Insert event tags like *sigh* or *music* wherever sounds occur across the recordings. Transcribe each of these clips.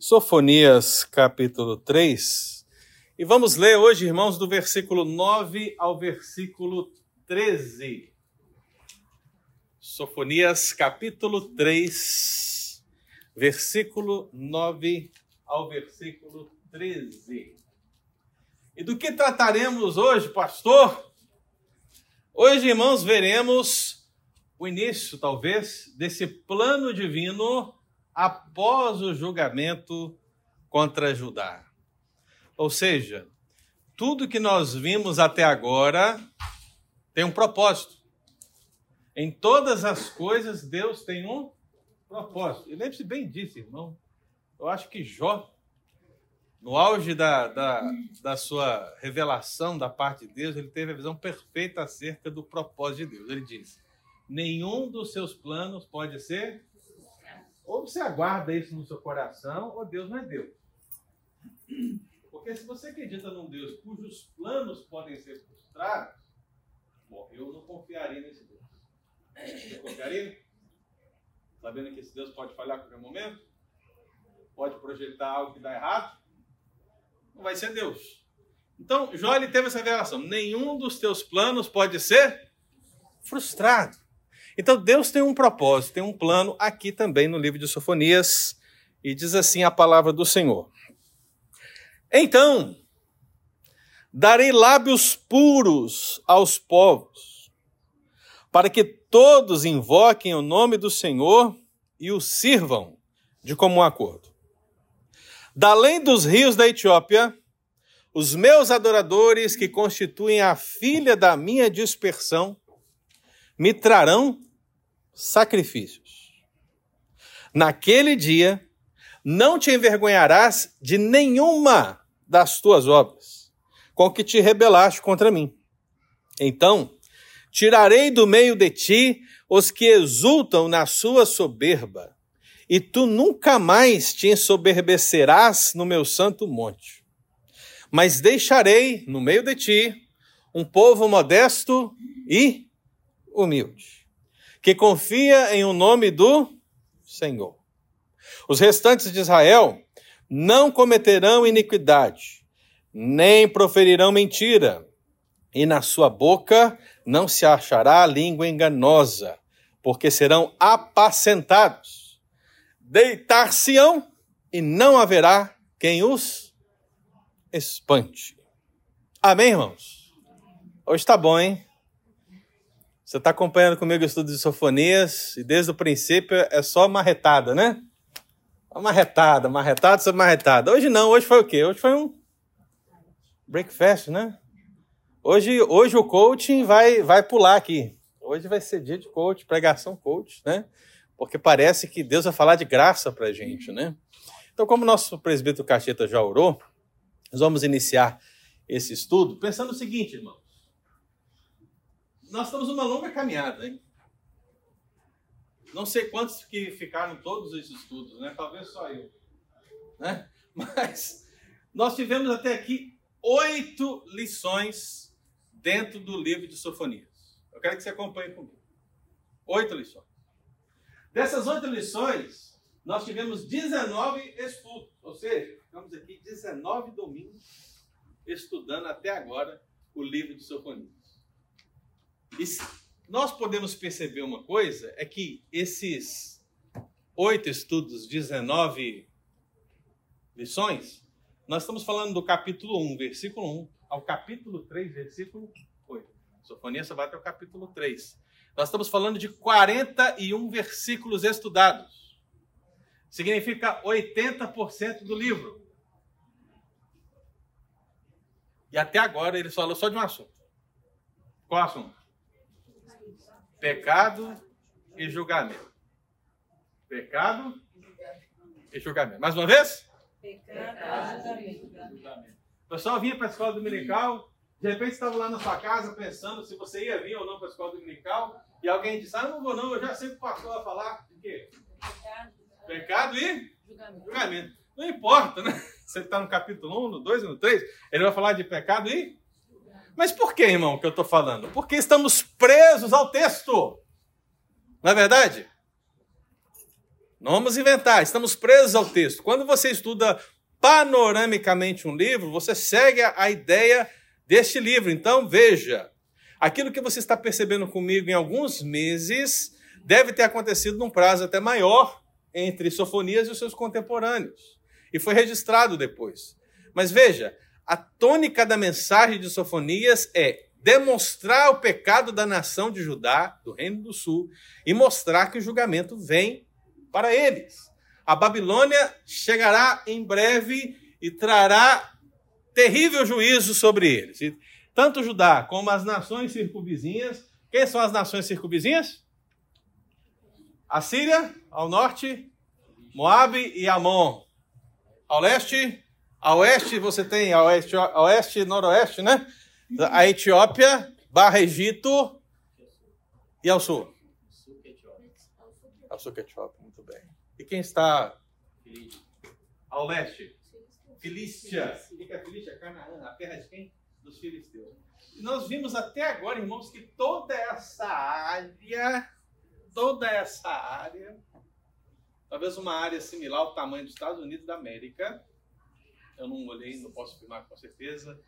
Sofonias, capítulo 3. E vamos ler hoje, irmãos, do versículo 9 ao versículo 13. Sofonias, capítulo 3, versículo 9 ao versículo 13. E do que trataremos hoje, pastor? Hoje, irmãos, veremos o início, talvez, desse plano divino após o julgamento contra Judá. Ou seja, tudo que nós vimos até agora tem um propósito. Em todas as coisas, Deus tem um propósito. E lembre-se bem disso, irmão. Eu acho que Jó, no auge da, da, da sua revelação da parte de Deus, ele teve a visão perfeita acerca do propósito de Deus. Ele disse: nenhum dos seus planos pode ser ou você aguarda isso no seu coração, ou Deus não é Deus. Porque se você acredita num Deus cujos planos podem ser frustrados, bom, eu não confiaria nesse Deus. Você confiaria? Sabendo que esse Deus pode falhar a qualquer momento? Pode projetar algo que dá errado? Não vai ser Deus. Então, Jó ele teve essa revelação: nenhum dos teus planos pode ser frustrado. Então Deus tem um propósito, tem um plano aqui também no livro de Sofonias, e diz assim a palavra do Senhor. Então, darei lábios puros aos povos, para que todos invoquem o nome do Senhor e o sirvam de comum acordo. Da além dos rios da Etiópia, os meus adoradores, que constituem a filha da minha dispersão, me trarão sacrifícios. Naquele dia, não te envergonharás de nenhuma das tuas obras, com que te rebelaste contra mim. Então, tirarei do meio de ti os que exultam na sua soberba, e tu nunca mais te ensoberbecerás no meu santo monte. Mas deixarei no meio de ti um povo modesto e humilde que confia em o nome do Senhor. Os restantes de Israel não cometerão iniquidade, nem proferirão mentira, e na sua boca não se achará língua enganosa, porque serão apacentados. Deitar-se-ão e não haverá quem os espante. Amém, irmãos? Hoje está bom, hein? Você está acompanhando comigo o estudo de sofonias e desde o princípio é só marretada, né? Marretada, marretada sobre marretada. Hoje não, hoje foi o quê? Hoje foi um breakfast, né? Hoje, hoje o coaching vai, vai pular aqui. Hoje vai ser dia de coach, pregação coach, né? Porque parece que Deus vai falar de graça para gente, né? Então, como nosso presbítero Cacheta já orou, nós vamos iniciar esse estudo pensando o seguinte, irmão nós estamos numa longa caminhada, hein? Não sei quantos que ficaram todos esses estudos, né? Talvez só eu, né? *laughs* Mas nós tivemos até aqui oito lições dentro do livro de Sofonias. Eu quero que você acompanhe comigo. Oito lições. Dessas oito lições, nós tivemos 19 estudos, ou seja, ficamos aqui 19 domingos estudando até agora o livro de Sofonias. Nós podemos perceber uma coisa, é que esses oito estudos, 19 lições, nós estamos falando do capítulo 1, versículo 1, ao capítulo 3, versículo 8. Sofonia só vai até o capítulo 3. Nós estamos falando de 41 versículos estudados. Significa 80% do livro. E até agora ele falou só de um assunto. Qual assunto? Pecado e julgamento. Pecado e julgamento. Mais uma vez? Pecado e julgamento. O pessoal vinha para a escola dominical, de repente estava lá na sua casa pensando se você ia vir ou não para a escola dominical, e alguém disse: Ah, não vou não, eu já sei que o pastor vai falar de quê? Pecado, e julgamento. julgamento. Não importa, né? *laughs* Você está no capítulo 1, no 2 e no 3, ele vai falar de pecado e mas por que, irmão, que eu estou falando? Porque estamos presos ao texto. Não é verdade? Não vamos inventar, estamos presos ao texto. Quando você estuda panoramicamente um livro, você segue a ideia deste livro. Então, veja, aquilo que você está percebendo comigo em alguns meses deve ter acontecido num prazo até maior entre Sofonias e os seus contemporâneos. E foi registrado depois. Mas veja, a tônica da mensagem de Sofonias é demonstrar o pecado da nação de Judá, do Reino do Sul, e mostrar que o julgamento vem para eles. A Babilônia chegará em breve e trará terrível juízo sobre eles. E tanto Judá como as nações circunvizinhas. Quem são as nações circunvizinhas? A Síria, ao norte, Moabe e Amon. Ao leste, a oeste você tem a oeste, a oeste e noroeste, né? A Etiópia, barra Egito e ao sul. Ao sul que Etiópia, muito bem. E quem está ao leste? Filístia. O que é? Canaã, a terra de quem? Dos filisteus. Nós vimos até agora, irmãos, que toda essa área, toda essa área, talvez uma área similar ao tamanho dos Estados Unidos da América, eu não olhei, não posso afirmar com certeza,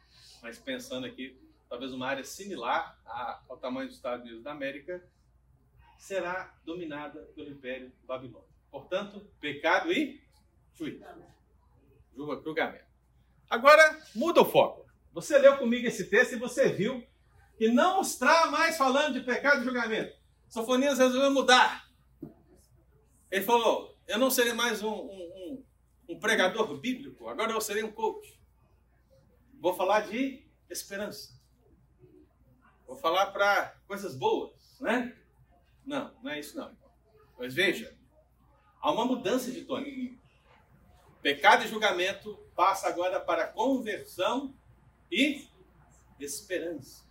mas pensando aqui, talvez uma área similar ao tamanho dos Estados Unidos da América, será dominada pelo Império Babilônico. Portanto, pecado e juízo. Julgamento. Agora, muda o foco. Você leu comigo esse texto e você viu que não está mais falando de pecado e julgamento. Sofonias resolveu mudar. Ele falou: Eu não serei mais um, um, um, um pregador bíblico, agora eu serei um coach. Vou falar de esperança. Vou falar para coisas boas, né? Não, não é isso não. Mas veja, há uma mudança de tônica. Pecado e julgamento passa agora para conversão e esperança.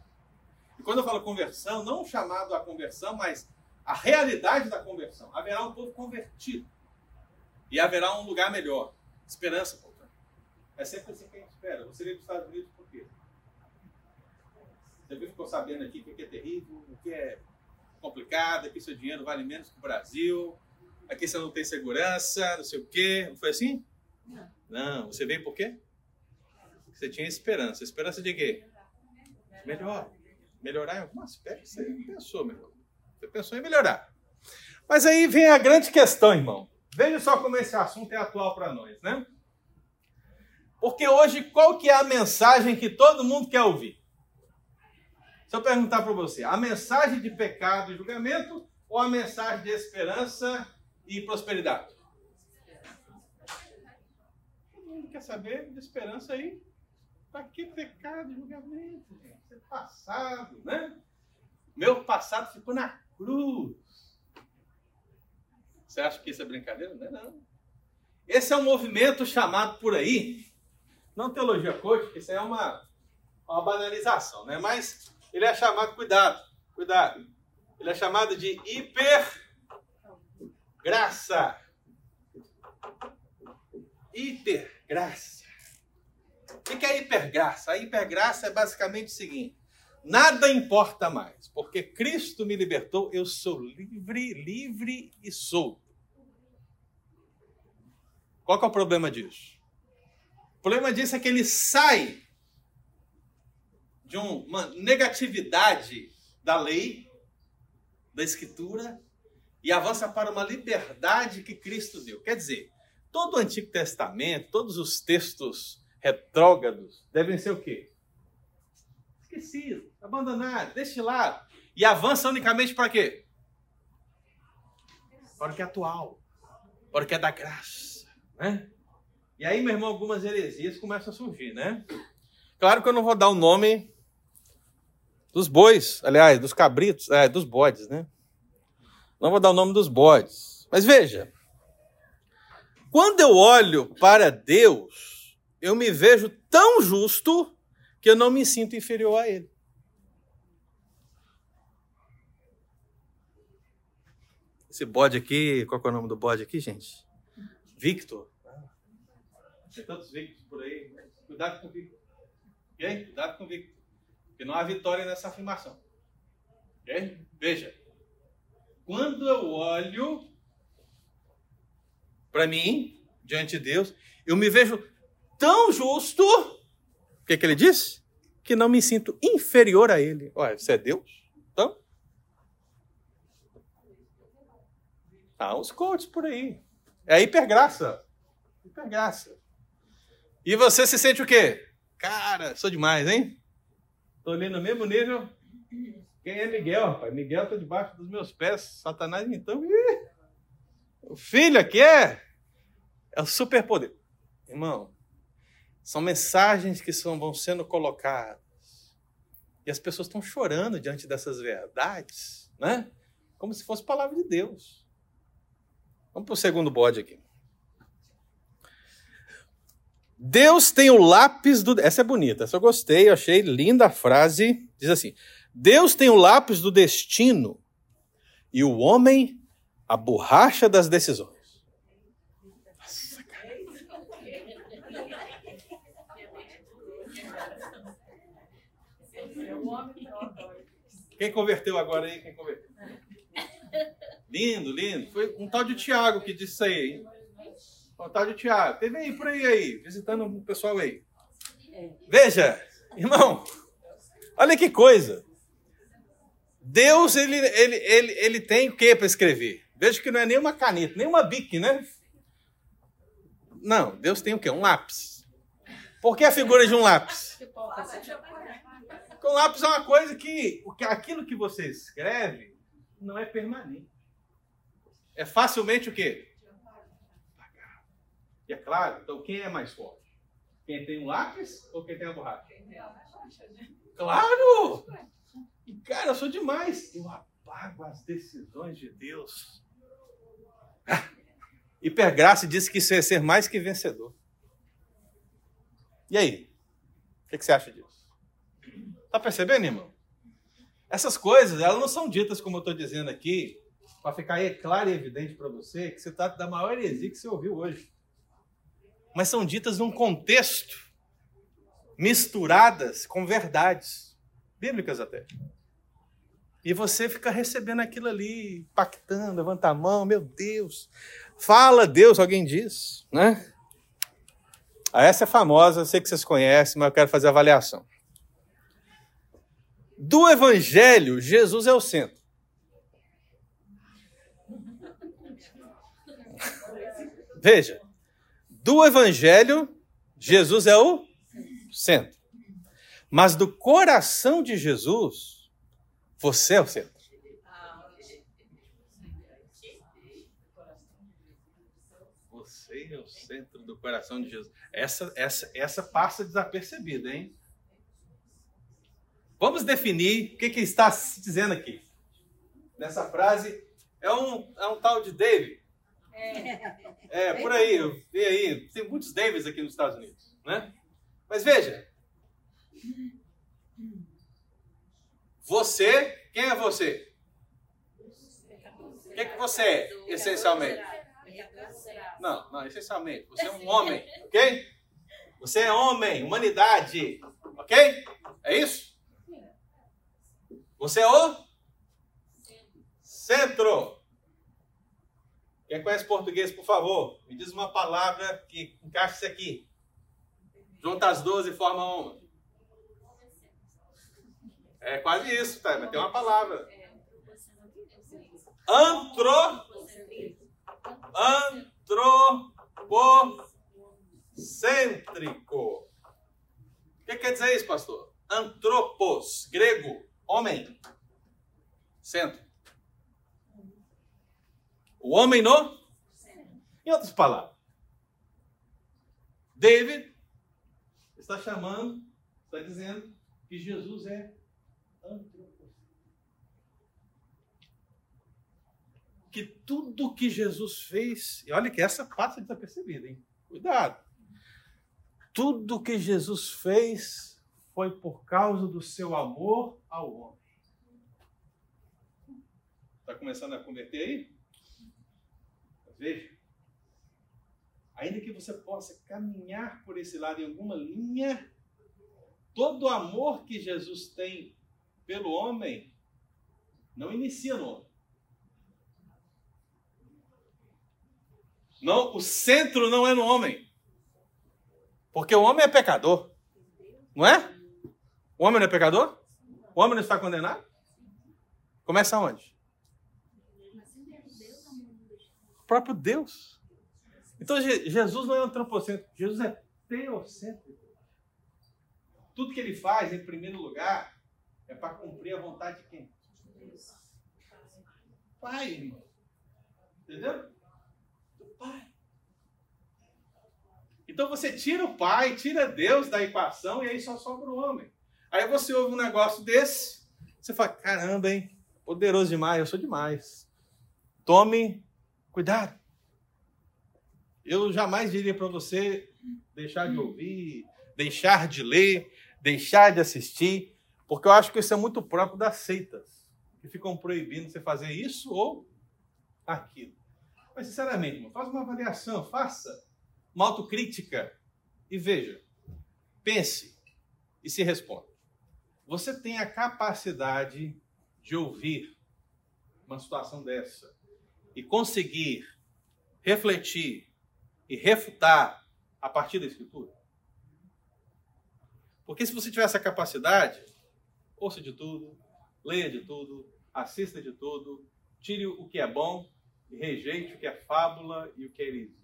E quando eu falo conversão, não chamado a conversão, mas a realidade da conversão. Haverá um povo convertido. E haverá um lugar melhor. Esperança, portanto. É sempre assim que a gente espera. Você veio para os Estados Unidos por quê? Você ficou sabendo aqui o que é terrível, o que é complicado, aqui seu dinheiro vale menos que o Brasil, aqui você não tem segurança, não sei o quê. Não foi assim? Não. Não. Você veio por quê? Porque você tinha esperança. Esperança de quê? Melhor. Melhorar em algum aspecto. Você pensou, meu irmão. Você pensou em melhorar. Mas aí vem a grande questão, irmão. Veja só como esse assunto é atual para nós, né? Porque hoje, qual que é a mensagem que todo mundo quer ouvir? Se eu perguntar para você, a mensagem de pecado e julgamento ou a mensagem de esperança e prosperidade? Todo mundo quer saber de esperança aí. Para que pecado e julgamento, é passado, né? Meu passado ficou na cruz. Você acha que isso é brincadeira? Não é não. Esse é um movimento chamado por aí, não teologia coach, isso é uma, uma banalização, né? Mas ele é chamado, cuidado, cuidado. Ele é chamado de hipergraça. Hipergraça. O que é hipergraça? A hipergraça é basicamente o seguinte: Nada importa mais, porque Cristo me libertou, eu sou livre, livre e solto. Qual é o problema disso? O problema disso é que ele sai de uma negatividade da lei, da escritura, e avança para uma liberdade que Cristo deu. Quer dizer, todo o Antigo Testamento, todos os textos retrógrados devem ser o quê? esquecido, abandonado, deixa de lado. E avança unicamente para quê? Para o que é atual, para o que é da graça. Né? E aí, meu irmão, algumas heresias começam a surgir, né? Claro que eu não vou dar o nome dos bois, aliás, dos cabritos, é, dos bodes, né? Não vou dar o nome dos bodes. Mas veja, quando eu olho para Deus, eu me vejo tão justo que eu não me sinto inferior a ele. Esse bode aqui, qual é o nome do bode aqui, gente? Victor. Tem tantos Victors por aí. Cuidado com o Victor. Ok? Cuidado com o Victor. Porque não há vitória nessa afirmação. Ok? Veja. Quando eu olho para mim, diante de Deus, eu me vejo tão justo, o que, que ele disse? Que não me sinto inferior a ele. Olha, você é Deus? Então? Há uns coaches por aí. É hipergraça. Hipergraça. E você se sente o quê? Cara, sou demais, hein? Tô ali no mesmo nível. Quem é Miguel, rapaz? Miguel tá debaixo dos meus pés. Satanás, então. Ih, o filho aqui é. É o superpoder. Irmão, são mensagens que são, vão sendo colocadas. E as pessoas estão chorando diante dessas verdades, né? Como se fosse palavra de Deus. Vamos para o segundo bode aqui. Deus tem o lápis do. Essa é bonita, essa eu gostei, eu achei linda a frase. Diz assim: Deus tem o lápis do destino e o homem a borracha das decisões. Nossa, cara. Quem converteu agora aí? Quem converteu? Lindo, lindo. Foi um tal de Tiago que disse isso aí, hein? Otávio Tiago. Teve aí por aí, aí, visitando o pessoal aí. Veja, irmão, olha que coisa. Deus, ele, ele, ele, ele tem o que para escrever? Veja que não é nem uma caneta, nem uma bique, né? Não, Deus tem o quê? Um lápis. Por que a figura de um lápis? Porque um lápis é uma coisa que, aquilo que você escreve não é permanente. É facilmente o quê? E é claro, então quem é mais forte? Quem tem um lápis ou quem tem a borracha? Claro! Cara, eu sou demais. Eu apago as decisões de Deus. *laughs* Hipergraça disse que isso é ser mais que vencedor. E aí? O que você acha disso? Tá percebendo, irmão? Essas coisas, elas não são ditas, como eu estou dizendo aqui, para ficar claro e evidente para você que você trata da maior heresia que você ouviu hoje mas são ditas num contexto misturadas com verdades bíblicas até. E você fica recebendo aquilo ali, impactando, levanta a mão, meu Deus. Fala Deus, alguém diz, né? Ah, essa é famosa, sei que vocês conhecem, mas eu quero fazer a avaliação. Do evangelho, Jesus é o centro. Veja, do evangelho, Jesus é o centro. Mas do coração de Jesus, você é o centro. Você é o centro do coração de Jesus. Essa, essa, essa passa desapercebida, hein? Vamos definir o que, que está se dizendo aqui. Nessa frase, é um, é um tal de David é, por aí, vi aí, tem muitos Davis aqui nos Estados Unidos, né? Mas veja, você, quem é você? O que, é que você é, essencialmente? Não, não, essencialmente, você é um homem, ok? Você é homem, humanidade, ok? É isso? Você é o centro. Quem conhece português, por favor, me diz uma palavra que encaixe isso aqui. Junta as duas e forma uma. É quase isso, tá? Mas tem uma palavra. Antro. Antropocêntrico. O que quer dizer isso, pastor? Antropos, grego, homem. Centro. O homem no? Em outras palavras, David está chamando, está dizendo que Jesus é antropocêntrico. Que tudo que Jesus fez, e olha que essa passa desapercebida, hein? Cuidado. Tudo que Jesus fez foi por causa do seu amor ao homem. Está começando a converter aí? Veja. Ainda que você possa caminhar por esse lado em alguma linha, todo o amor que Jesus tem pelo homem não inicia no homem. Não, o centro não é no homem. Porque o homem é pecador. Não é? O homem não é pecador? O homem não está condenado? Começa onde? O próprio Deus. Então Jesus não é antropocêntrico, Jesus é teocêntrico. Tudo que ele faz, em primeiro lugar, é para cumprir a vontade de quem? Pai, irmão. Entendeu? Do Pai. Então você tira o Pai, tira Deus da equação e aí só sobra o homem. Aí você ouve um negócio desse, você fala: caramba, hein? Poderoso demais, eu sou demais. Tome cuidado. Eu jamais diria para você deixar de ouvir, deixar de ler, deixar de assistir, porque eu acho que isso é muito próprio das seitas, que ficam proibindo você fazer isso ou aquilo. Mas, sinceramente, irmão, faz uma avaliação, faça uma autocrítica e veja, pense e se responda. Você tem a capacidade de ouvir uma situação dessa e conseguir refletir e refutar a partir da Escritura? Porque se você tiver essa capacidade, ouça de tudo, leia de tudo, assista de tudo, tire o que é bom e rejeite o que é fábula e o que é heresia.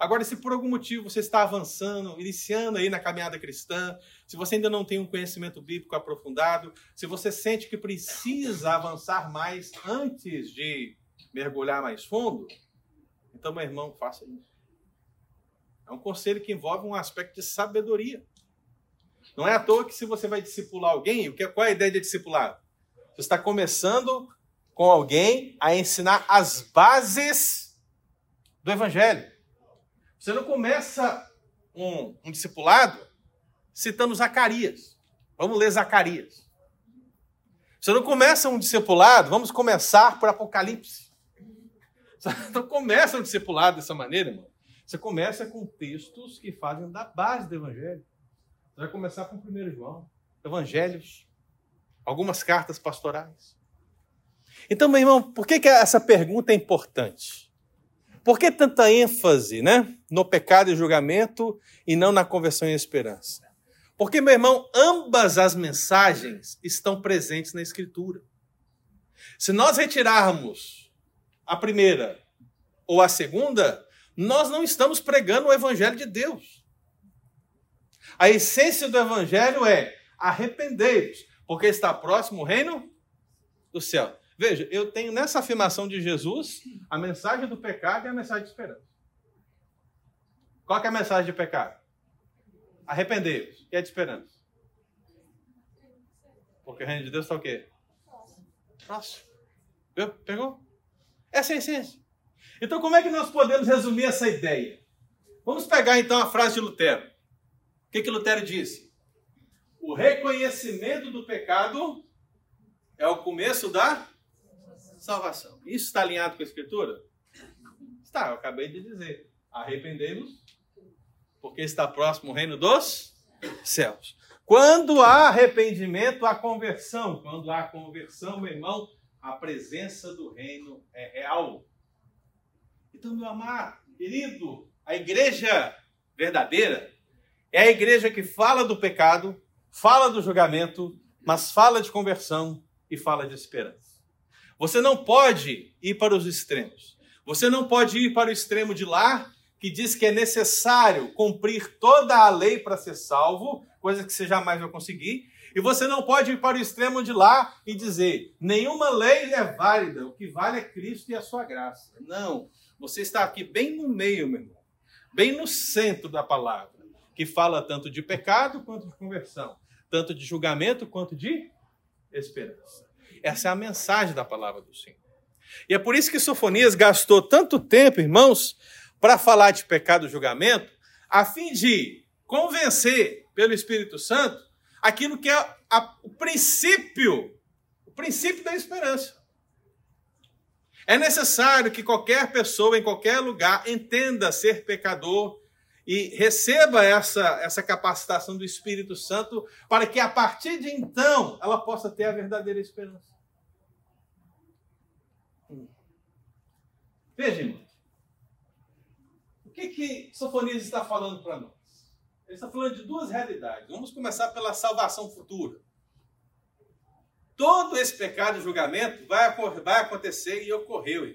Agora, se por algum motivo você está avançando, iniciando aí na caminhada cristã, se você ainda não tem um conhecimento bíblico aprofundado, se você sente que precisa avançar mais antes de mergulhar mais fundo, então, meu irmão, faça isso. É um conselho que envolve um aspecto de sabedoria. Não é à toa que se você vai discipular alguém, o que, qual é a ideia de discipular? Você está começando com alguém a ensinar as bases do evangelho. Você não começa um, um discipulado citando Zacarias. Vamos ler Zacarias. Você não começa um discipulado, vamos começar por Apocalipse. *laughs* Não começa um discipulado dessa maneira, irmão. Você começa com textos que fazem da base do Evangelho. Você vai começar com 1 João, Evangelhos, algumas cartas pastorais. Então, meu irmão, por que, que essa pergunta é importante? Por que tanta ênfase né, no pecado e julgamento e não na conversão e esperança? Porque, meu irmão, ambas as mensagens estão presentes na Escritura. Se nós retirarmos a primeira ou a segunda, nós não estamos pregando o Evangelho de Deus. A essência do evangelho é arrependei-vos, porque está próximo o reino do céu. Veja, eu tenho nessa afirmação de Jesus a mensagem do pecado e a mensagem de esperança. Qual é a mensagem de pecado? Arrependei-vos. E a de esperança? Porque o reino de Deus está o quê? Próximo. Pegou? Essa é a essência. Então, como é que nós podemos resumir essa ideia? Vamos pegar então a frase de Lutero. O que, que Lutero disse? O reconhecimento do pecado é o começo da salvação. Isso está alinhado com a Escritura? Está, eu acabei de dizer. Arrependemos, porque está próximo o reino dos céus. Quando há arrependimento, há conversão. Quando há conversão, meu irmão, a presença do reino é real. Então, meu amado, querido, a igreja verdadeira é a igreja que fala do pecado, fala do julgamento, mas fala de conversão e fala de esperança. Você não pode ir para os extremos. Você não pode ir para o extremo de lá, que diz que é necessário cumprir toda a lei para ser salvo, coisa que você jamais vai conseguir. E você não pode ir para o extremo de lá e dizer: nenhuma lei é válida, o que vale é Cristo e a sua graça. Não. Você está aqui bem no meio, meu irmão, bem no centro da palavra que fala tanto de pecado quanto de conversão, tanto de julgamento quanto de esperança. Essa é a mensagem da palavra do Senhor. E é por isso que Sofonias gastou tanto tempo, irmãos, para falar de pecado e julgamento, a fim de convencer pelo Espírito Santo aquilo que é a, o princípio, o princípio da esperança. É necessário que qualquer pessoa em qualquer lugar entenda ser pecador e receba essa, essa capacitação do Espírito Santo para que a partir de então ela possa ter a verdadeira esperança. Hum. Veja, irmão, O que que Sofonias está falando para nós? Ele está falando de duas realidades. Vamos começar pela salvação futura. Todo esse pecado e julgamento vai, vai acontecer e ocorreu.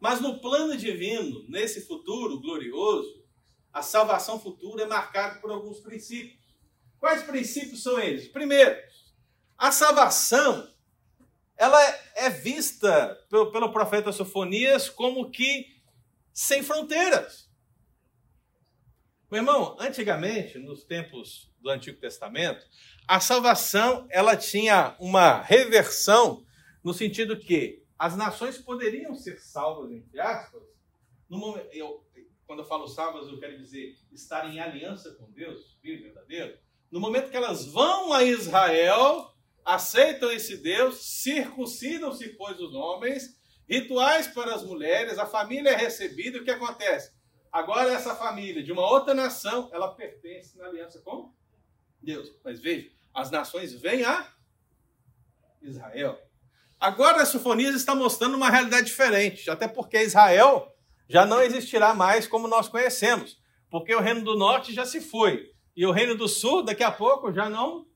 Mas no plano divino, nesse futuro glorioso, a salvação futura é marcada por alguns princípios. Quais princípios são eles? Primeiro, a salvação ela é vista pelo, pelo profeta Sofonias como que sem fronteiras. Meu irmão, antigamente, nos tempos do Antigo Testamento, a salvação ela tinha uma reversão no sentido que as nações poderiam ser salvas, entre aspas, momento, eu, quando eu falo salvas, eu quero dizer estar em aliança com Deus, vivo verdadeiro, no momento que elas vão a Israel, aceitam esse Deus, circuncidam-se, pois, os homens, rituais para as mulheres, a família é recebida, o que acontece? Agora essa família de uma outra nação, ela pertence na aliança com Deus. Mas veja, as nações vêm a Israel. Agora a Sofonias está mostrando uma realidade diferente, até porque Israel já não existirá mais como nós conhecemos, porque o reino do norte já se foi, e o reino do sul daqui a pouco já não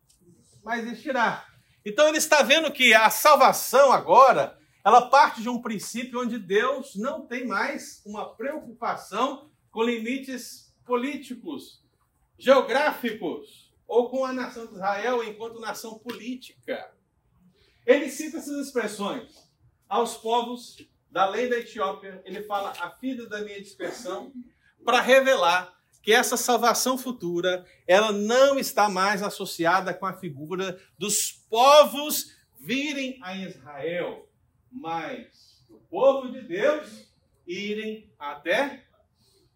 mais existirá. Então ele está vendo que a salvação agora, ela parte de um princípio onde Deus não tem mais uma preocupação com limites políticos, geográficos, ou com a nação de Israel enquanto nação política. Ele cita essas expressões aos povos da lei da Etiópia, ele fala a filha da minha dispersão, para revelar que essa salvação futura, ela não está mais associada com a figura dos povos virem a Israel, mas o povo de Deus irem até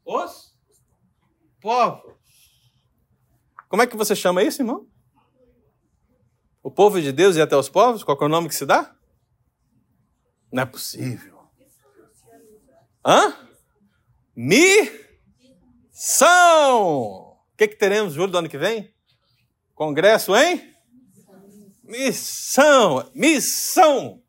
os povos. Como é que você chama isso, irmão? O povo de Deus ir até os povos? Qual é o nome que se dá? Não é possível. Hã? Mi Missão! O que, que teremos julho do ano que vem? Congresso, hein? Missão! Missão!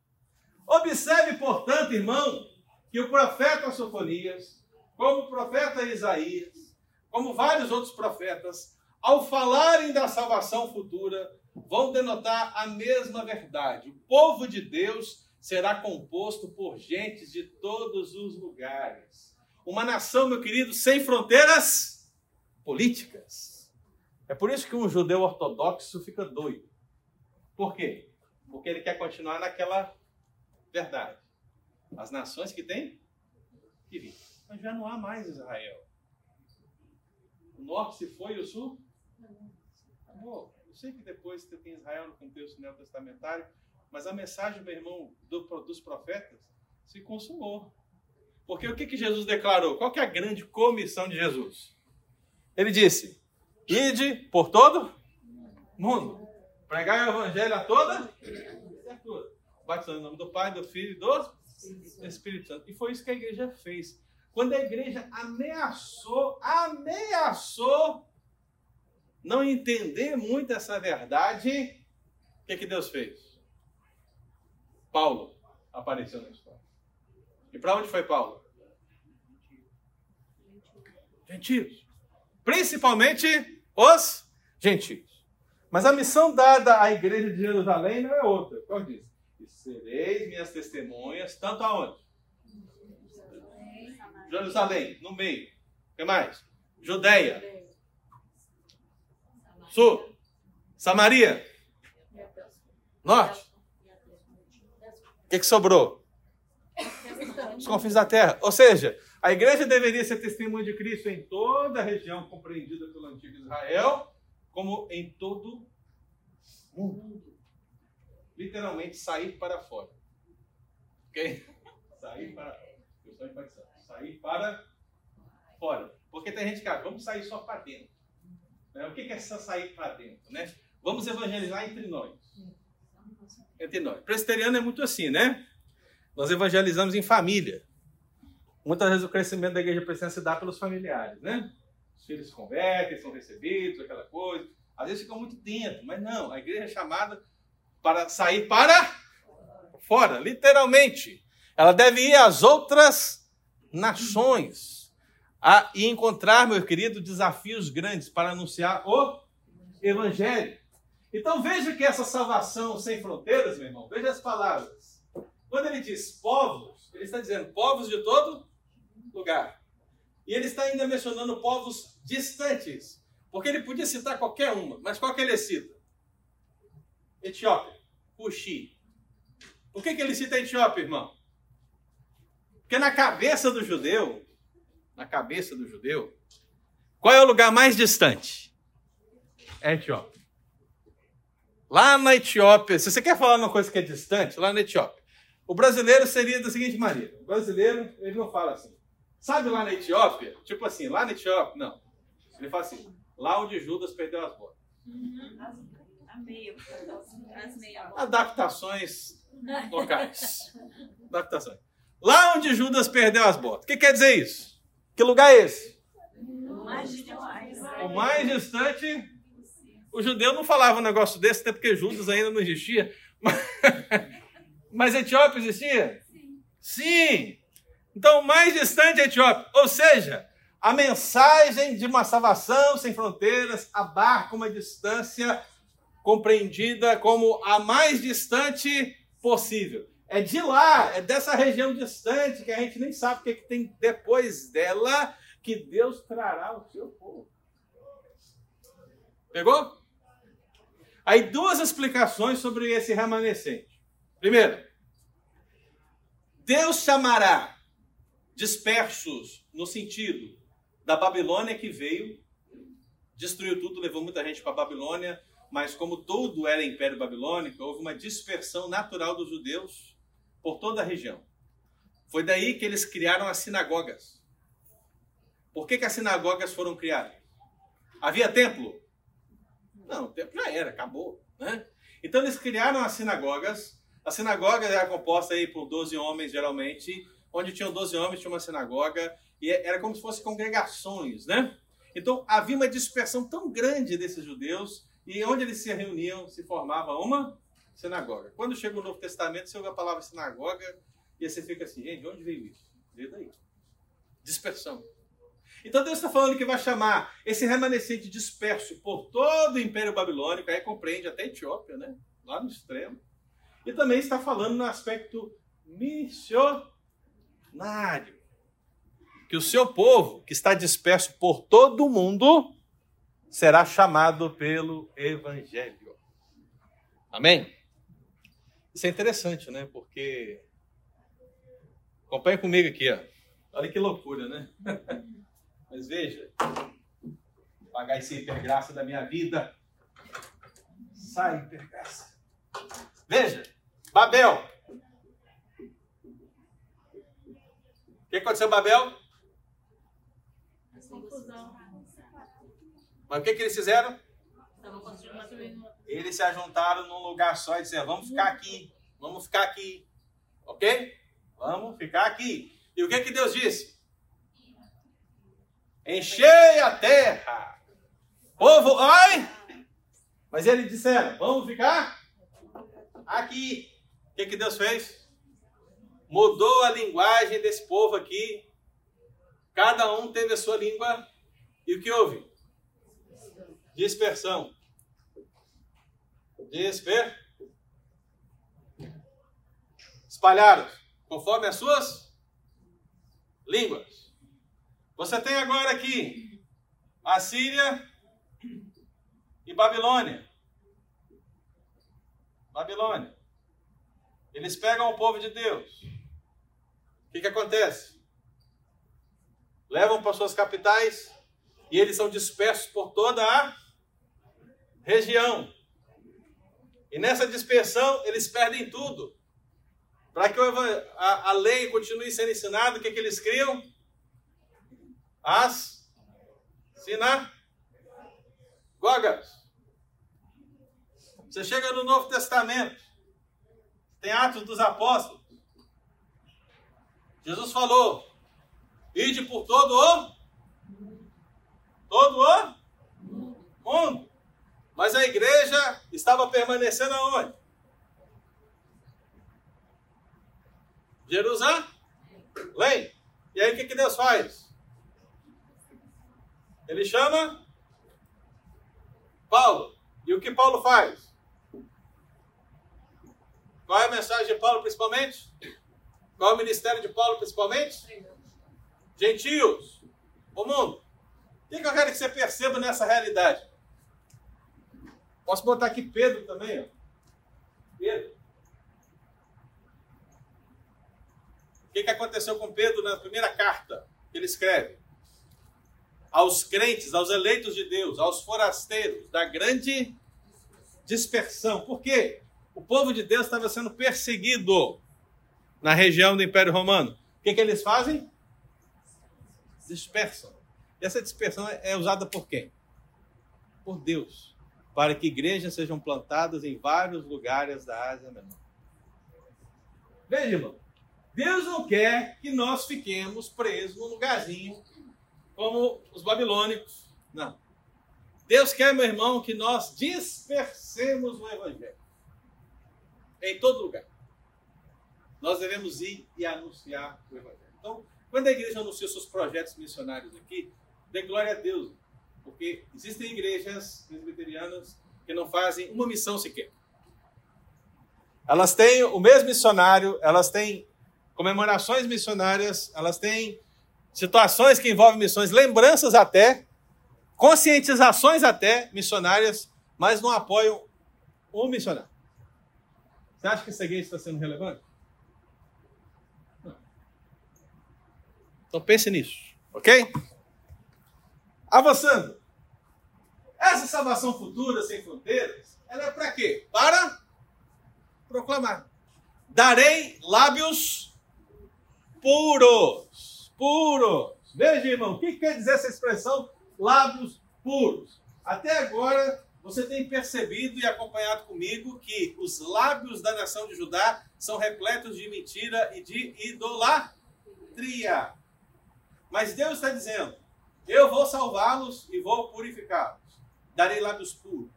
Observe, portanto, irmão, que o profeta Sofonias, como o profeta Isaías, como vários outros profetas, ao falarem da salvação futura, vão denotar a mesma verdade. O povo de Deus será composto por gentes de todos os lugares uma nação, meu querido, sem fronteiras políticas. É por isso que um judeu ortodoxo fica doido. Por quê? Porque ele quer continuar naquela verdade. As nações que têm que vir. Mas já não há mais Israel. O norte se foi e o sul? Acabou. Eu sei que depois você tem Israel no contexto neotestamentário, mas a mensagem, meu irmão, do, dos profetas se consumou. Porque o que, que Jesus declarou? Qual que é a grande comissão de Jesus? Ele disse: Ide por todo mundo, pregar o evangelho a toda criatura, batizando em nome do Pai, do Filho e do Espírito Santo. E foi isso que a igreja fez. Quando a igreja ameaçou, ameaçou não entender muito essa verdade, o que, que Deus fez? Paulo apareceu na história. E para onde foi Paulo? Gentios. Principalmente os gentios. Mas a missão dada à igreja de Jerusalém não é outra. Como diz? Sereis minhas testemunhas, tanto aonde? Jerusalém, no meio. O que mais? Judeia. Sul. Samaria. Norte. O que, que sobrou? os confins da terra. Ou seja, a igreja deveria ser testemunha de Cristo em toda a região compreendida pelo antigo Israel, como em todo o mundo. Literalmente sair para fora. Ok? Sair para. Sair para fora. Porque tem gente que, ah, vamos sair só para dentro. Né? O que é essa sair para dentro? Né? Vamos evangelizar entre nós. Entre nós. Presbiteriano é muito assim, né? Nós evangelizamos em família. Muitas vezes o crescimento da igreja precisa se dar pelos familiares, né? Os filhos se convertem, são recebidos, aquela coisa. Às vezes ficam muito dentro, mas não, a igreja é chamada para sair para fora, literalmente. Ela deve ir às outras nações. a, e encontrar, meu querido, desafios grandes para anunciar o Evangelho. Então veja que essa salvação sem fronteiras, meu irmão, veja as palavras. Quando ele diz povos, ele está dizendo povos de todo lugar. E ele está ainda mencionando povos distantes, porque ele podia citar qualquer uma, mas qual que ele cita? Etiópia, Cuxi. Por que, que ele cita Etiópia, irmão? Porque na cabeça do judeu, na cabeça do judeu, qual é o lugar mais distante? É Etiópia. Lá na Etiópia, se você quer falar uma coisa que é distante, lá na Etiópia, o brasileiro seria da seguinte maneira: o brasileiro, ele não fala assim. Sabe lá na Etiópia? Tipo assim, lá na Etiópia, não. Ele fala assim: lá onde Judas perdeu as botas. Uhum. Adaptações locais. Adaptações. Lá onde Judas perdeu as botas. O que quer dizer isso? Que lugar é esse? O mais distante. O judeu não falava um negócio desse, até porque Judas ainda não existia. Mas Etiópia existia? Sim. Sim. Então, o mais distante é Etiópia. Ou seja, a mensagem de uma salvação sem fronteiras abarca uma distância compreendida como a mais distante possível. É de lá, é dessa região distante que a gente nem sabe o que, é que tem depois dela que Deus trará o seu povo. Pegou? Aí duas explicações sobre esse remanescente. Primeiro, Deus chamará dispersos no sentido da Babilônia que veio, destruiu tudo, levou muita gente para a Babilônia, mas como tudo era Império Babilônico, houve uma dispersão natural dos judeus por toda a região. Foi daí que eles criaram as sinagogas. Por que, que as sinagogas foram criadas? Havia templo? Não, o templo já era, acabou. Né? Então eles criaram as sinagogas. A sinagoga era composta aí por 12 homens, geralmente. Onde tinham 12 homens, tinha uma sinagoga. E era como se fossem congregações, né? Então havia uma dispersão tão grande desses judeus. E onde eles se reuniam, se formava uma sinagoga. Quando chega o Novo Testamento, você ouve a palavra sinagoga e você fica assim, gente, de onde veio isso? Veio daí. Dispersão. Então Deus está falando que vai chamar esse remanescente disperso por todo o Império Babilônico, aí compreende até Etiópia, né? Lá no extremo. E também está falando no aspecto missionário. Que o seu povo, que está disperso por todo o mundo, será chamado pelo Evangelho. Amém? Isso é interessante, né? Porque. Acompanha comigo aqui, ó. Olha que loucura, né? *laughs* Mas veja. Pagar esse hipergraça da minha vida. Sai, hipergraça. Veja. Babel. O que aconteceu Babel? Mas o que, que eles fizeram? eles se ajuntaram num lugar só e disseram: vamos ficar aqui, vamos ficar aqui, ok? Vamos ficar aqui. E o que que Deus disse? Enchei a terra, povo, ai! Mas eles disseram: vamos ficar aqui. O que que Deus fez? Mudou a linguagem desse povo aqui. Cada um teve a sua língua. E o que houve? Dispersão. Desper. Espalharam conforme as suas línguas. Você tem agora aqui a Síria e Babilônia. Babilônia. Eles pegam o povo de Deus. O que, que acontece? Levam para suas capitais e eles são dispersos por toda a região. E nessa dispersão, eles perdem tudo. Para que a, lei continue sendo ensinada, o que, que eles criam? As sinagogas. Você chega no Novo Testamento, tem Atos dos Apóstolos. Jesus falou: ide por todo o todo o mundo. Mas a igreja estava permanecendo aonde? Jerusalém. E aí o que, que Deus faz? Ele chama Paulo. E o que Paulo faz? Qual é a mensagem de Paulo principalmente? Qual é o ministério de Paulo principalmente? Gentios. O mundo. O que eu quero que você perceba nessa realidade? Posso botar aqui Pedro também, ó. Pedro. O que, que aconteceu com Pedro na primeira carta que ele escreve? Aos crentes, aos eleitos de Deus, aos forasteiros da grande dispersão. Por quê? O povo de Deus estava sendo perseguido na região do Império Romano. O que, que eles fazem? Dispersam. E essa dispersão é usada por quem? Por Deus para que igrejas sejam plantadas em vários lugares da Ásia Menor. Veja, irmão, Deus não quer que nós fiquemos presos num lugarzinho como os babilônicos. Não. Deus quer, meu irmão, que nós dispersemos o Evangelho em todo lugar. Nós devemos ir e anunciar o Evangelho. Então, quando a igreja anuncia seus projetos missionários aqui, dê glória a Deus. Porque existem igrejas presbiterianas que não fazem uma missão sequer. Elas têm o mesmo missionário, elas têm comemorações missionárias, elas têm situações que envolvem missões, lembranças até, conscientizações até missionárias, mas não apoiam um missionário. Você acha que essa igreja está sendo relevante? Não. Então pense nisso, ok? Avançando. Essa salvação futura sem fronteiras, ela é para quê? Para proclamar. Darei lábios puros. Puros. Veja, irmão, o que quer dizer essa expressão lábios puros? Até agora, você tem percebido e acompanhado comigo que os lábios da nação de Judá são repletos de mentira e de idolatria. Mas Deus está dizendo: eu vou salvá-los e vou purificá-los. Darei lábios puros.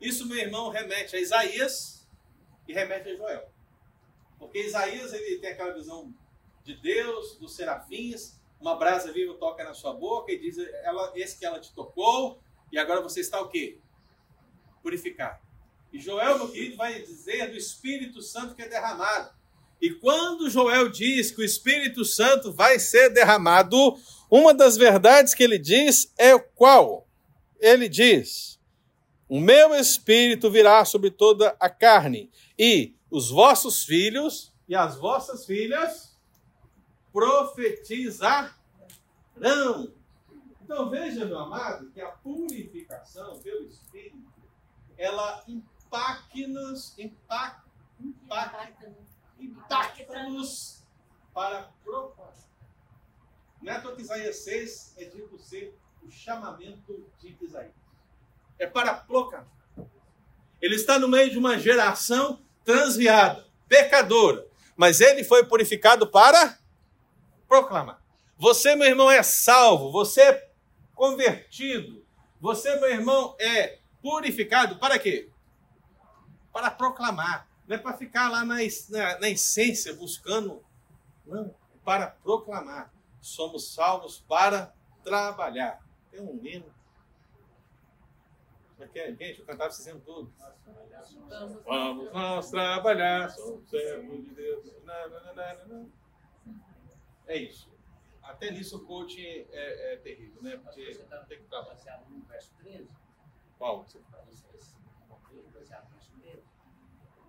Isso, meu irmão, remete a Isaías e remete a Joel. Porque Isaías ele tem aquela visão de Deus, dos serafins, uma brasa viva toca na sua boca e diz: ela, esse que ela te tocou, e agora você está o quê? Purificado. E Joel, meu querido, vai dizer do Espírito Santo que é derramado. E quando Joel diz que o Espírito Santo vai ser derramado, uma das verdades que ele diz é qual? Ele diz: O meu espírito virá sobre toda a carne, e os vossos filhos e as vossas filhas profetizarão. Então veja, meu amado, que a purificação pelo Espírito, ela impacta-nos, impacta, impacta, impacta-nos para propósito. Não é que Isaías 6 é dito ser o chamamento de Isaías. É para proclamar. Ele está no meio de uma geração transviada, pecadora, mas ele foi purificado para proclamar. Você, meu irmão, é salvo, você é convertido, você, meu irmão, é purificado para quê? Para proclamar. Não é para ficar lá na, na, na essência buscando. Não, é para proclamar somos salvos para trabalhar. Tem um hino. Gente, eu cantava dizendo tudo. Vamos nós trabalhar, somos servos de Deus. É isso. Até nisso o coaching é, é terrível, né? Porque tem que trabalhar. Qual?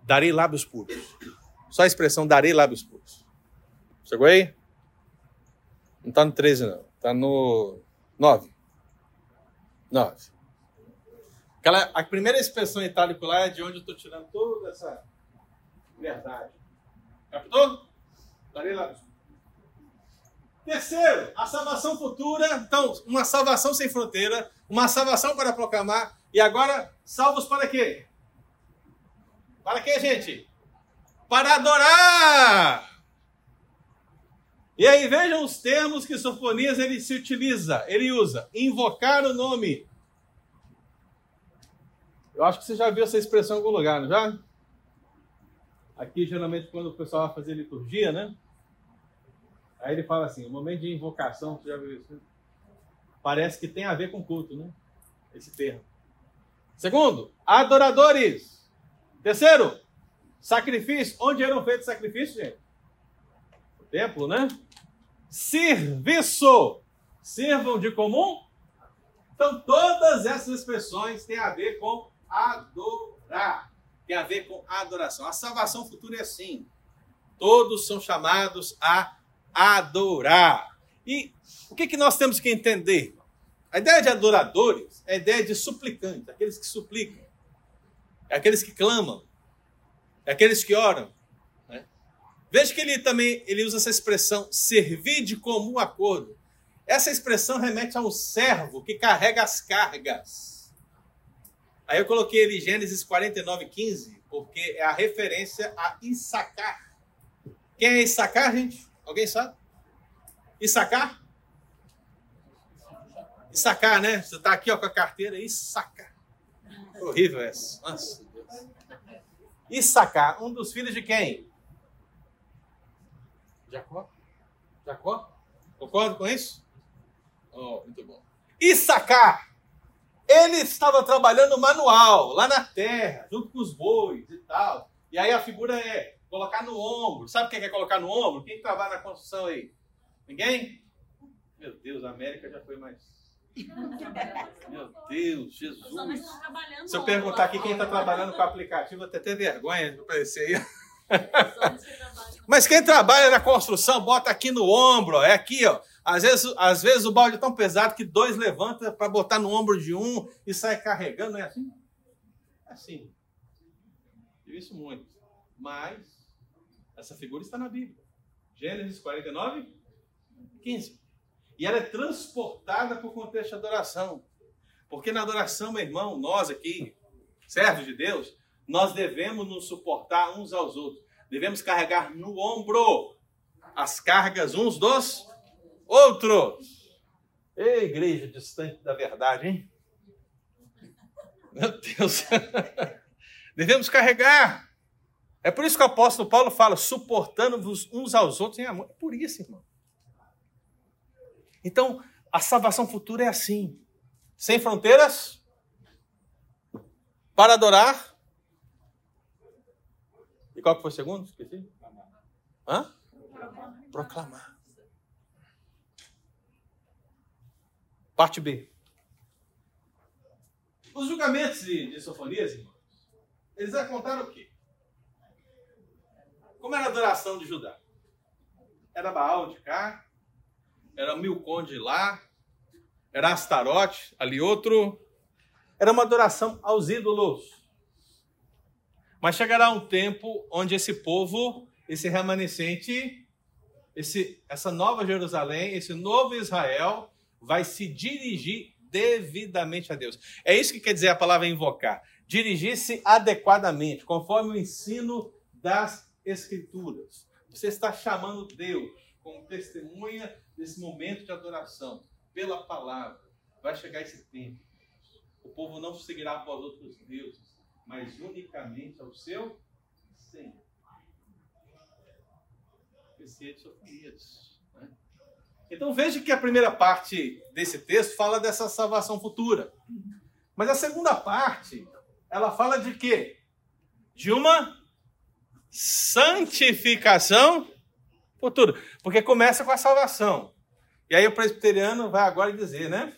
Darei lábios puros. Só a expressão darei lábios puros. Chegou aí? Não está no 13, não. Está no 9. 9. Aquela, a primeira expressão em itálico lá é de onde eu estou tirando toda essa verdade. Captou? Darei lá. Terceiro, a salvação futura. Então, uma salvação sem fronteira, uma salvação para proclamar. E agora, salvos para quê? Para quê, gente? Para adorar! E aí vejam os termos que Sofonias ele se utiliza, ele usa invocar o nome. Eu acho que você já viu essa expressão em algum lugar, não já? Aqui geralmente quando o pessoal vai fazer liturgia, né? Aí ele fala assim, o momento de invocação, você já viu isso? Parece que tem a ver com culto, né? Esse termo. Segundo, adoradores. Terceiro, sacrifício. Onde eram feitos sacrifícios, gente? Templo, né? Serviço. Sirvam de comum. Então, todas essas expressões têm a ver com adorar. Tem a ver com adoração. A salvação futura é assim. Todos são chamados a adorar. E o que, que nós temos que entender? A ideia de adoradores é a ideia de suplicantes, aqueles que suplicam, é aqueles que clamam, é aqueles que oram. Veja que ele também ele usa essa expressão servir de comum acordo. Essa expressão remete a um servo que carrega as cargas. Aí eu coloquei ele em Gênesis 49, 15, porque é a referência a Issacar. Quem é Issacar, gente? Alguém sabe? Issacar? Issacar, né? Você está aqui ó, com a carteira, Issacar. Horrível essa. Nossa Deus. Issacar, um dos filhos de quem? Jacó? Jacó? Concordo com isso? Oh, muito bom. Issacar, ele estava trabalhando manual, lá na terra, junto com os bois e tal. E aí a figura é colocar no ombro. Sabe o que é colocar no ombro? Quem trabalha na construção aí? Ninguém? Meu Deus, a América já foi mais. Meu Deus, Jesus. Se eu perguntar aqui quem está trabalhando com o aplicativo, até ter vergonha de aparecer aí. Mas quem trabalha na construção, bota aqui no ombro, é aqui, ó. Às vezes, às vezes o balde é tão pesado que dois levanta para botar no ombro de um e sai carregando, não é assim? É assim. Eu isso muito. Mas essa figura está na Bíblia. Gênesis 49, 15. E ela é transportada para o contexto de adoração. Porque na adoração, meu irmão, nós aqui, servos de Deus, nós devemos nos suportar uns aos outros. Devemos carregar no ombro as cargas uns dos outros. Ei, igreja distante da verdade, hein? Meu Deus. *laughs* Devemos carregar. É por isso que o apóstolo Paulo fala, suportando-vos uns aos outros em amor. É por isso, irmão. Então, a salvação futura é assim: sem fronteiras, para adorar. Qual que foi o segundo? Esqueci. Hã? Proclamar. Parte B. Os julgamentos de, de Sofonias, irmãos, eles contar o quê? Como era a adoração de Judá? Era Baal de cá, era Milcom de lá, era Astarote, ali outro. Era uma adoração aos ídolos. Mas chegará um tempo onde esse povo, esse remanescente, esse, essa nova Jerusalém, esse novo Israel, vai se dirigir devidamente a Deus. É isso que quer dizer a palavra invocar. Dirigir-se adequadamente, conforme o ensino das Escrituras. Você está chamando Deus como testemunha desse momento de adoração, pela palavra. Vai chegar esse tempo. O povo não seguirá após outros deuses, mas unicamente ao seu Senhor. Esse Sofonias. Né? Então veja que a primeira parte desse texto fala dessa salvação futura. Mas a segunda parte, ela fala de quê? De uma santificação futura. Porque começa com a salvação. E aí o presbiteriano vai agora dizer, né?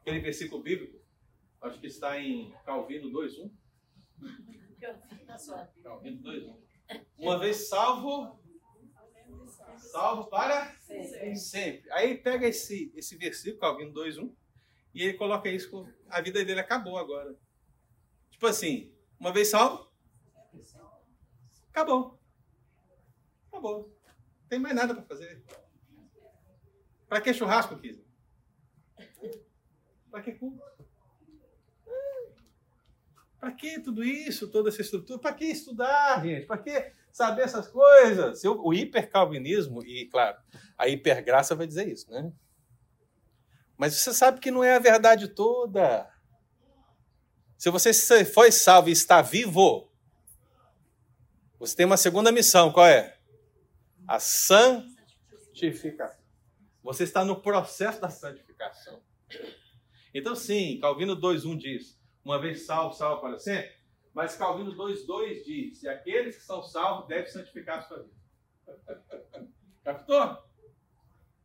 Aquele versículo bíblico, acho que está em Calvino 2.1. Calvino 2.1. Uma vez salvo, salvo para sempre. Aí pega esse, esse versículo, Calvino 2.1, e ele coloca isso com a vida dele acabou agora. Tipo assim, uma vez salvo, acabou. Acabou. Não tem mais nada para fazer. Para que churrasco, Kisa? Para que culto? Para que tudo isso, toda essa estrutura? Para que estudar, gente? Para que saber essas coisas? O hipercalvinismo, e claro, a hipergraça vai dizer isso, né? Mas você sabe que não é a verdade toda. Se você foi salvo e está vivo, você tem uma segunda missão, qual é? A santificação. Você está no processo da santificação. Então, sim, Calvino 2.1 diz, uma vez salvo, salvo para sempre. Mas Calvino 2.2 diz, e aqueles que são salvos devem santificar a sua vida. *laughs* Captou?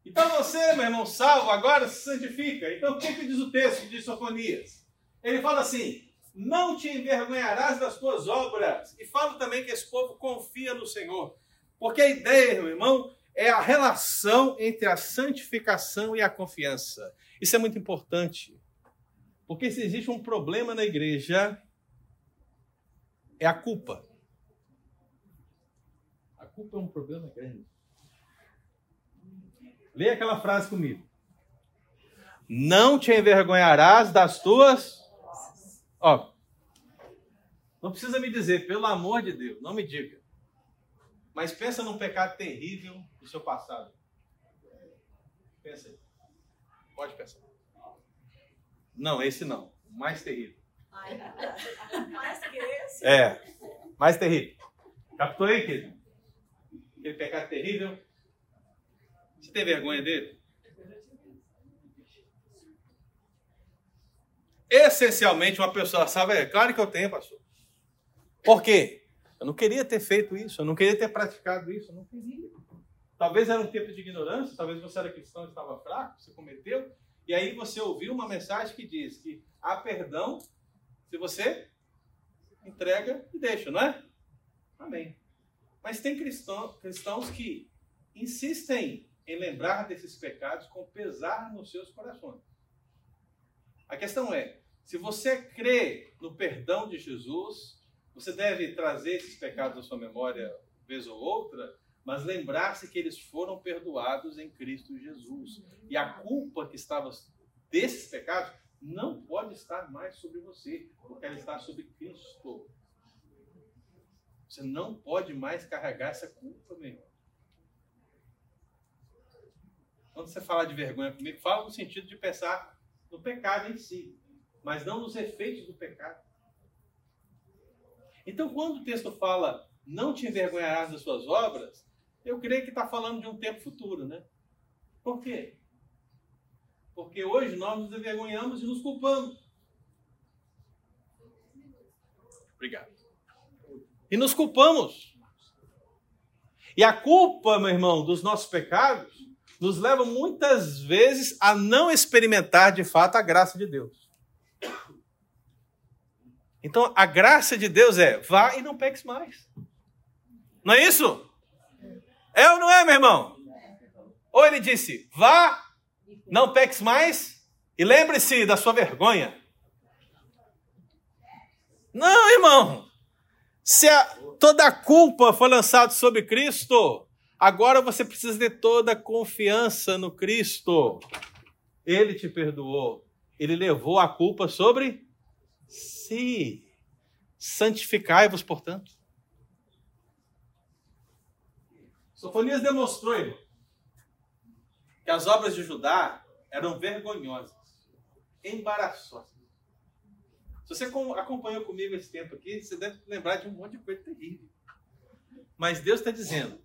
Então você, meu irmão, salvo, agora se santifica. Então o que, que diz o texto de Sofonias? Ele fala assim: não te envergonharás das tuas obras. E fala também que esse povo confia no Senhor. Porque a ideia, meu irmão, é a relação entre a santificação e a confiança. Isso é muito importante. Porque se existe um problema na igreja, é a culpa. A culpa é um problema grande. Leia aquela frase comigo. Não te envergonharás das tuas. Ó, não precisa me dizer, pelo amor de Deus, não me diga. Mas pensa num pecado terrível do seu passado. Pensa aí. Pode pensar. Não, esse não. O mais terrível. *laughs* mais que esse? É. Mais terrível. Captou aí, querido? Aquele pecado terrível. Você tem vergonha dele? Essencialmente, uma pessoa sabe, é claro que eu tenho, pastor. Por quê? Eu não queria ter feito isso, eu não queria ter praticado isso, eu não queria. Talvez era um tempo de ignorância, talvez você era cristão e estava fraco, você cometeu, e aí você ouviu uma mensagem que diz que há perdão se você entrega e deixa, não é? Amém. Mas tem cristão, cristãos que insistem em lembrar desses pecados com pesar nos seus corações. A questão é, se você crê no perdão de Jesus, você deve trazer esses pecados à sua memória vez ou outra, mas lembrar-se que eles foram perdoados em Cristo Jesus. E a culpa que estava desses pecados não pode estar mais sobre você, porque ela está sobre Cristo. Você não pode mais carregar essa culpa, meu irmão. Quando você fala de vergonha comigo, fala no sentido de pensar no pecado em si, mas não nos efeitos do pecado. Então, quando o texto fala não te envergonharás das suas obras, eu creio que está falando de um tempo futuro, né? Por quê? Porque hoje nós nos envergonhamos e nos culpamos. Obrigado. E nos culpamos. E a culpa, meu irmão, dos nossos pecados nos leva muitas vezes a não experimentar de fato a graça de Deus. Então, a graça de Deus é: vá e não peques mais. Não é isso? É ou não é, meu irmão? Ou ele disse: vá, não peques mais e lembre-se da sua vergonha. Não, irmão. Se a, toda a culpa foi lançada sobre Cristo, agora você precisa ter toda a confiança no Cristo. Ele te perdoou. Ele levou a culpa sobre si. Santificai-vos, portanto. Sofonias demonstrou, irmão, que as obras de Judá eram vergonhosas, embaraçosas. Se você acompanhou comigo esse tempo aqui, você deve lembrar de um monte de coisa terrível. Mas Deus está dizendo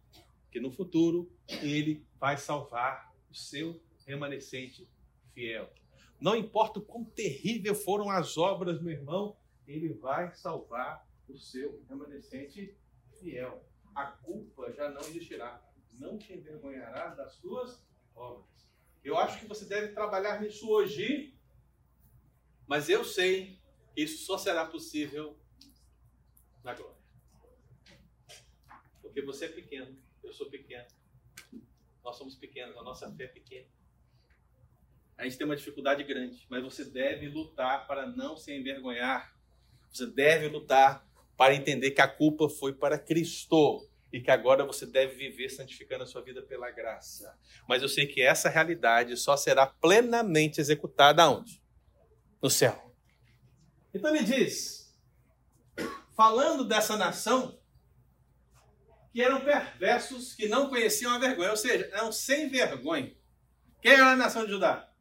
que no futuro Ele vai salvar o seu remanescente fiel. Não importa o quão terrível foram as obras, meu irmão, ele vai salvar o seu remanescente fiel. A culpa já não existirá. Não te envergonharás das suas obras. Eu acho que você deve trabalhar nisso hoje, mas eu sei que isso só será possível na glória. Porque você é pequeno, eu sou pequeno. Nós somos pequenos, a nossa fé é pequena a gente tem uma dificuldade grande, mas você deve lutar para não se envergonhar. Você deve lutar para entender que a culpa foi para Cristo e que agora você deve viver santificando a sua vida pela graça. Mas eu sei que essa realidade só será plenamente executada onde? No céu. Então ele diz, falando dessa nação, que eram perversos, que não conheciam a vergonha, ou seja, eram sem vergonha. Quem era a nação de Judá?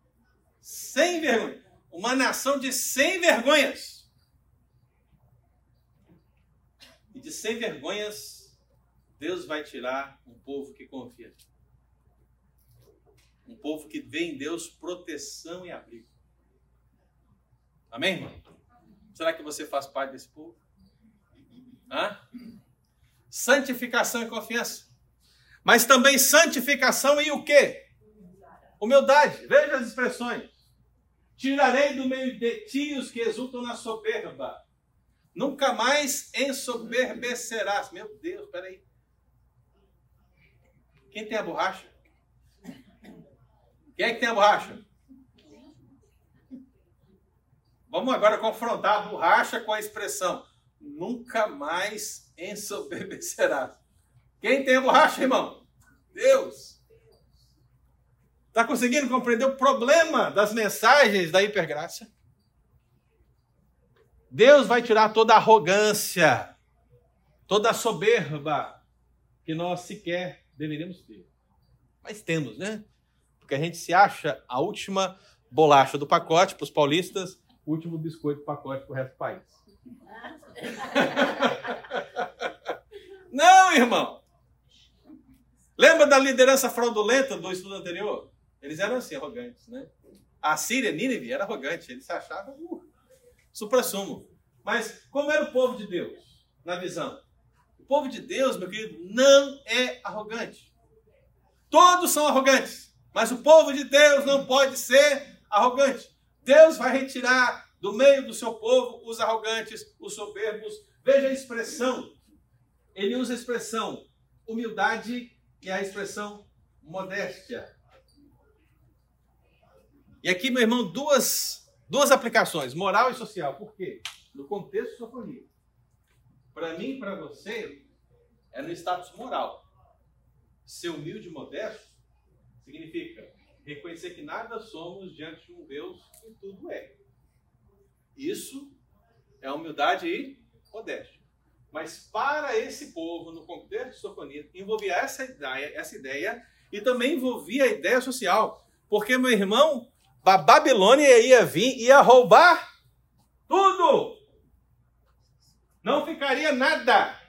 Sem vergonha. Uma nação de sem vergonhas. E de sem vergonhas, Deus vai tirar um povo que confia. Um povo que vê em Deus proteção e abrigo. Amém, irmão? Será que você faz parte desse povo? Hã? Santificação e confiança. Mas também santificação e o quê? Humildade. Veja as expressões. Tirarei do meio de ti os que exultam na soberba. Nunca mais ensoberbecerás. Meu Deus, peraí. Quem tem a borracha? Quem é que tem a borracha? Vamos agora confrontar a borracha com a expressão nunca mais ensoberbecerás. Quem tem a borracha, irmão? Deus. Está conseguindo compreender o problema das mensagens da hipergraça? Deus vai tirar toda a arrogância, toda a soberba que nós sequer deveríamos ter. Mas temos, né? Porque a gente se acha a última bolacha do pacote para os paulistas, o último biscoito do pacote para o resto do país. *laughs* Não, irmão. Lembra da liderança fraudulenta do estudo anterior? Eles eram assim, arrogantes, né? A Síria, Nínive, era arrogante. Eles se achavam uh, supra-sumo. Mas como era o povo de Deus, na visão? O povo de Deus, meu querido, não é arrogante. Todos são arrogantes. Mas o povo de Deus não pode ser arrogante. Deus vai retirar do meio do seu povo os arrogantes, os soberbos. Veja a expressão. Ele usa a expressão humildade e a expressão modéstia. E aqui, meu irmão, duas, duas aplicações, moral e social. Por quê? No contexto sofonia. Para mim e para você, é no status moral. Ser humilde e modesto significa reconhecer que nada somos diante de um Deus que tudo é. Isso é humildade e modéstia. Mas para esse povo, no contexto de sofonia, envolvia essa ideia, essa ideia e também envolvia a ideia social. Porque, meu irmão, a Babilônia ia vir e ia roubar tudo. Não ficaria nada.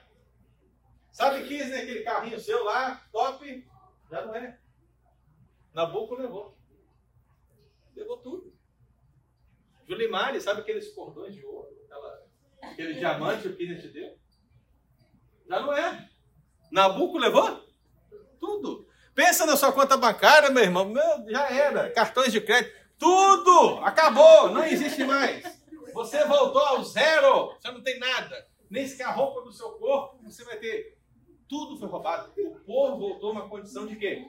Sabe que né, aquele carrinho seu lá, top? Já não é. Nabucco levou. Levou tudo. Julimari, sabe aqueles cordões de ouro? Aquela, aquele diamante que ele te deu? Já não é. Nabucco levou? Tudo. Pensa na sua conta bancária, meu irmão. Meu, já era. Cartões de crédito. Tudo! Acabou! Não existe mais. Você voltou ao zero. Você não tem nada. Nem sequer a roupa do seu corpo você vai ter. Tudo foi roubado. O povo voltou a uma condição de quê?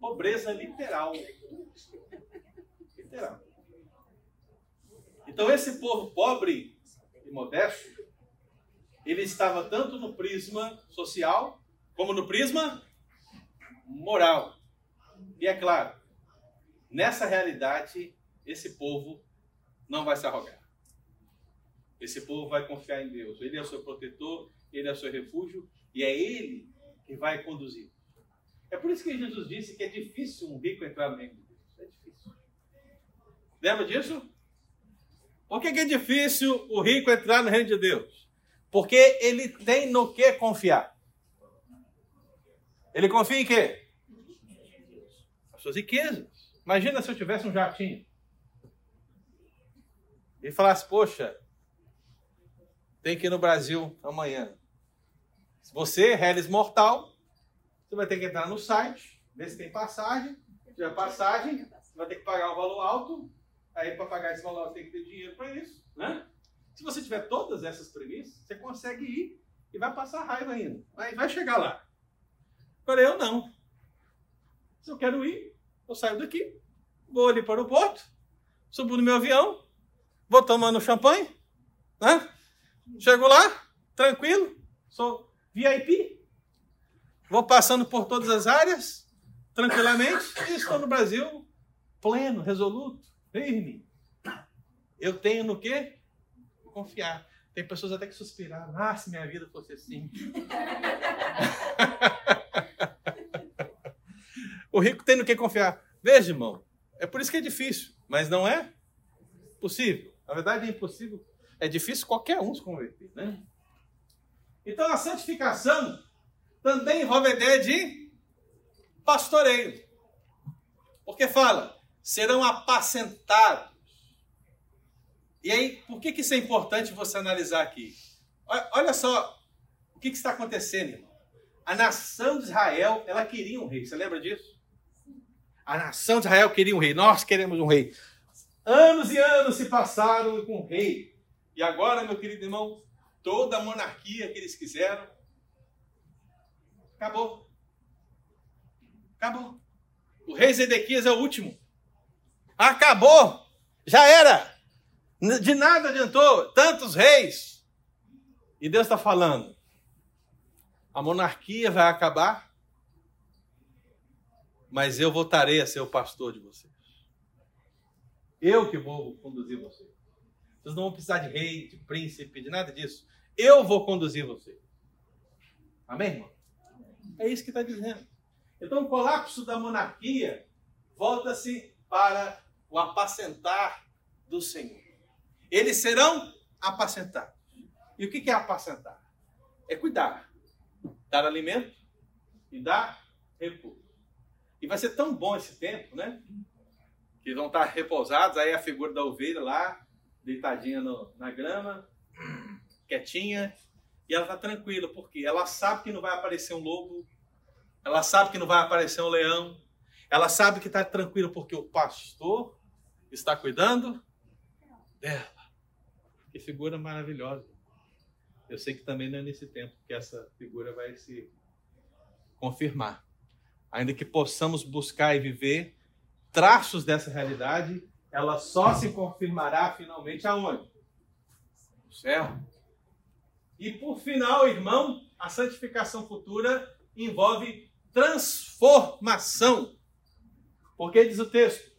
Pobreza literal. Literal. Então, esse povo pobre e modesto, ele estava tanto no prisma social, como no prisma moral. E é claro, nessa realidade, esse povo não vai se arrogar. Esse povo vai confiar em Deus. Ele é o seu protetor, ele é o seu refúgio, e é ele que vai conduzir. É por isso que Jesus disse que é difícil um rico entrar no reino de Deus. É difícil. Lembra disso? Por que, é difícil o rico entrar no reino de Deus? Porque ele tem no que confiar. Ele confia em quê? As suas riquezas. Imagina se eu tivesse um jatinho. E falasse, poxa, tem que ir no Brasil amanhã. Se você, Reles Mortal, você vai ter que entrar no site, ver se tem passagem. Se tiver passagem, você vai ter que pagar um valor alto Aí, para pagar esse valor, tem que ter dinheiro para isso. Né? Se você tiver todas essas premissas, você consegue ir e vai passar raiva ainda. Aí vai chegar lá. Agora, eu não. Se eu quero ir, eu saio daqui, vou ali para o porto, subo no meu avião, vou tomando champanhe, né? Chego lá, tranquilo, sou VIP, vou passando por todas as áreas, tranquilamente, e estou no Brasil pleno, resoluto, firme. Eu tenho no quê? Confiar. Tem pessoas até que suspiraram. Ah, se minha vida fosse assim. *laughs* o rico tem no que confiar. Veja, irmão, é por isso que é difícil, mas não é possível. Na verdade, é impossível. É difícil qualquer um se converter, né? Então, a santificação também envolve a ideia de pastoreio. Porque fala, serão apacentados E aí, por que, que isso é importante você analisar aqui? Olha só o que, que está acontecendo, irmão. A nação de Israel, ela queria um rei. Você lembra disso? A nação de Israel queria um rei. Nós queremos um rei. Anos e anos se passaram com o rei. E agora, meu querido irmão, toda a monarquia que eles quiseram acabou. Acabou. O rei Zedequias é o último. Acabou. Já era. De nada adiantou. Tantos reis. E Deus está falando: a monarquia vai acabar, mas eu voltarei a ser o pastor de vocês. Eu que vou conduzir vocês. Vocês não vão precisar de rei, de príncipe, de nada disso. Eu vou conduzir vocês. Amém, irmão? É isso que está dizendo. Então, o colapso da monarquia volta-se para o apacentar do Senhor. Eles serão apacentados. E o que é apacentar? É cuidar, dar alimento e dar recurso. E vai ser tão bom esse tempo, né? Que vão estar repousados, aí a figura da ovelha lá, deitadinha no, na grama, quietinha, e ela está tranquila, porque ela sabe que não vai aparecer um lobo, ela sabe que não vai aparecer um leão, ela sabe que está tranquila porque o pastor está cuidando dela. Que figura maravilhosa. Eu sei que também não é nesse tempo que essa figura vai se confirmar. Ainda que possamos buscar e viver traços dessa realidade, ela só se confirmará finalmente aonde? No céu. E por final, irmão, a santificação futura envolve transformação. Porque diz o texto: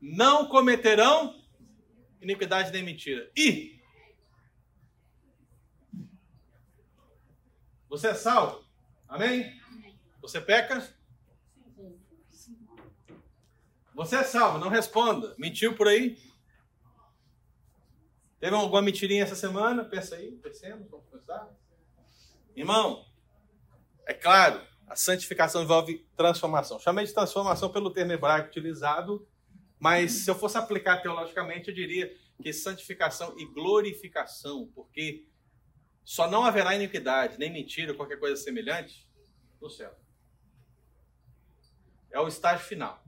não cometerão iniquidade nem mentira. E você é salvo? Amém? Você peca? Você é salvo, não responda. Mentiu por aí? Teve alguma mentirinha essa semana? Pensa aí, pensemos, vamos pensar. Irmão, é claro, a santificação envolve transformação. Chamei de transformação pelo termo hebraico utilizado, mas se eu fosse aplicar teologicamente, eu diria que santificação e glorificação, porque só não haverá iniquidade, nem mentira, qualquer coisa semelhante no céu. É o estágio final.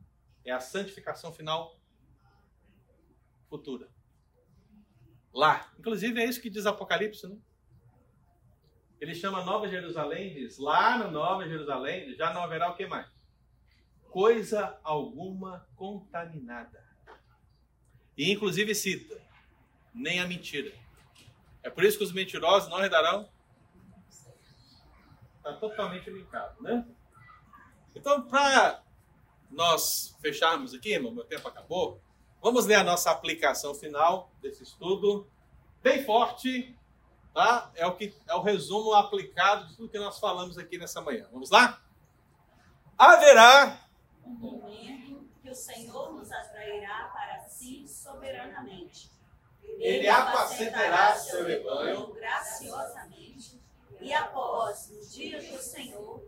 É a santificação final futura. Lá. Inclusive é isso que diz Apocalipse, né? Ele chama Nova Jerusalém, diz, lá no Nova Jerusalém já não haverá o que mais? Coisa alguma contaminada. E inclusive cita, nem a mentira. É por isso que os mentirosos não herdarão. Está totalmente linkado, né? Então, para nós fecharmos aqui, irmão, meu tempo acabou, vamos ler a nossa aplicação final desse estudo, bem forte, Tá? É o que é o resumo aplicado de tudo que nós falamos aqui nessa manhã. Vamos lá? Haverá um momento que o Senhor nos atrairá para si soberanamente. Ele, Ele apacentará seu rebanho graciosamente e após os dias do Senhor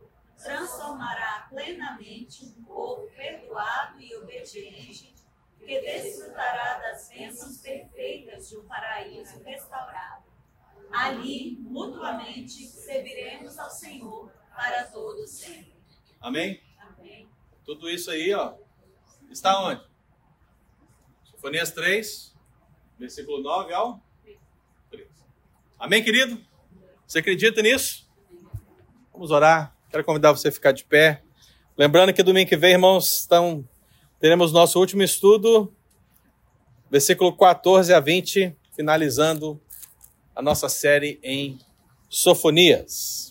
transformará plenamente um povo perdoado e obediente que desfrutará das bênçãos perfeitas de um paraíso restaurado ali, mutuamente, serviremos ao Senhor para todos sempre. Amém? Amém. Tudo isso aí, ó, está onde? Sofonias 3, versículo 9 ao 13. Amém, querido? Você acredita nisso? Vamos orar. Quero convidar você a ficar de pé. Lembrando que domingo que vem, irmãos, estão, teremos nosso último estudo, versículo 14 a 20, finalizando a nossa série em Sofonias.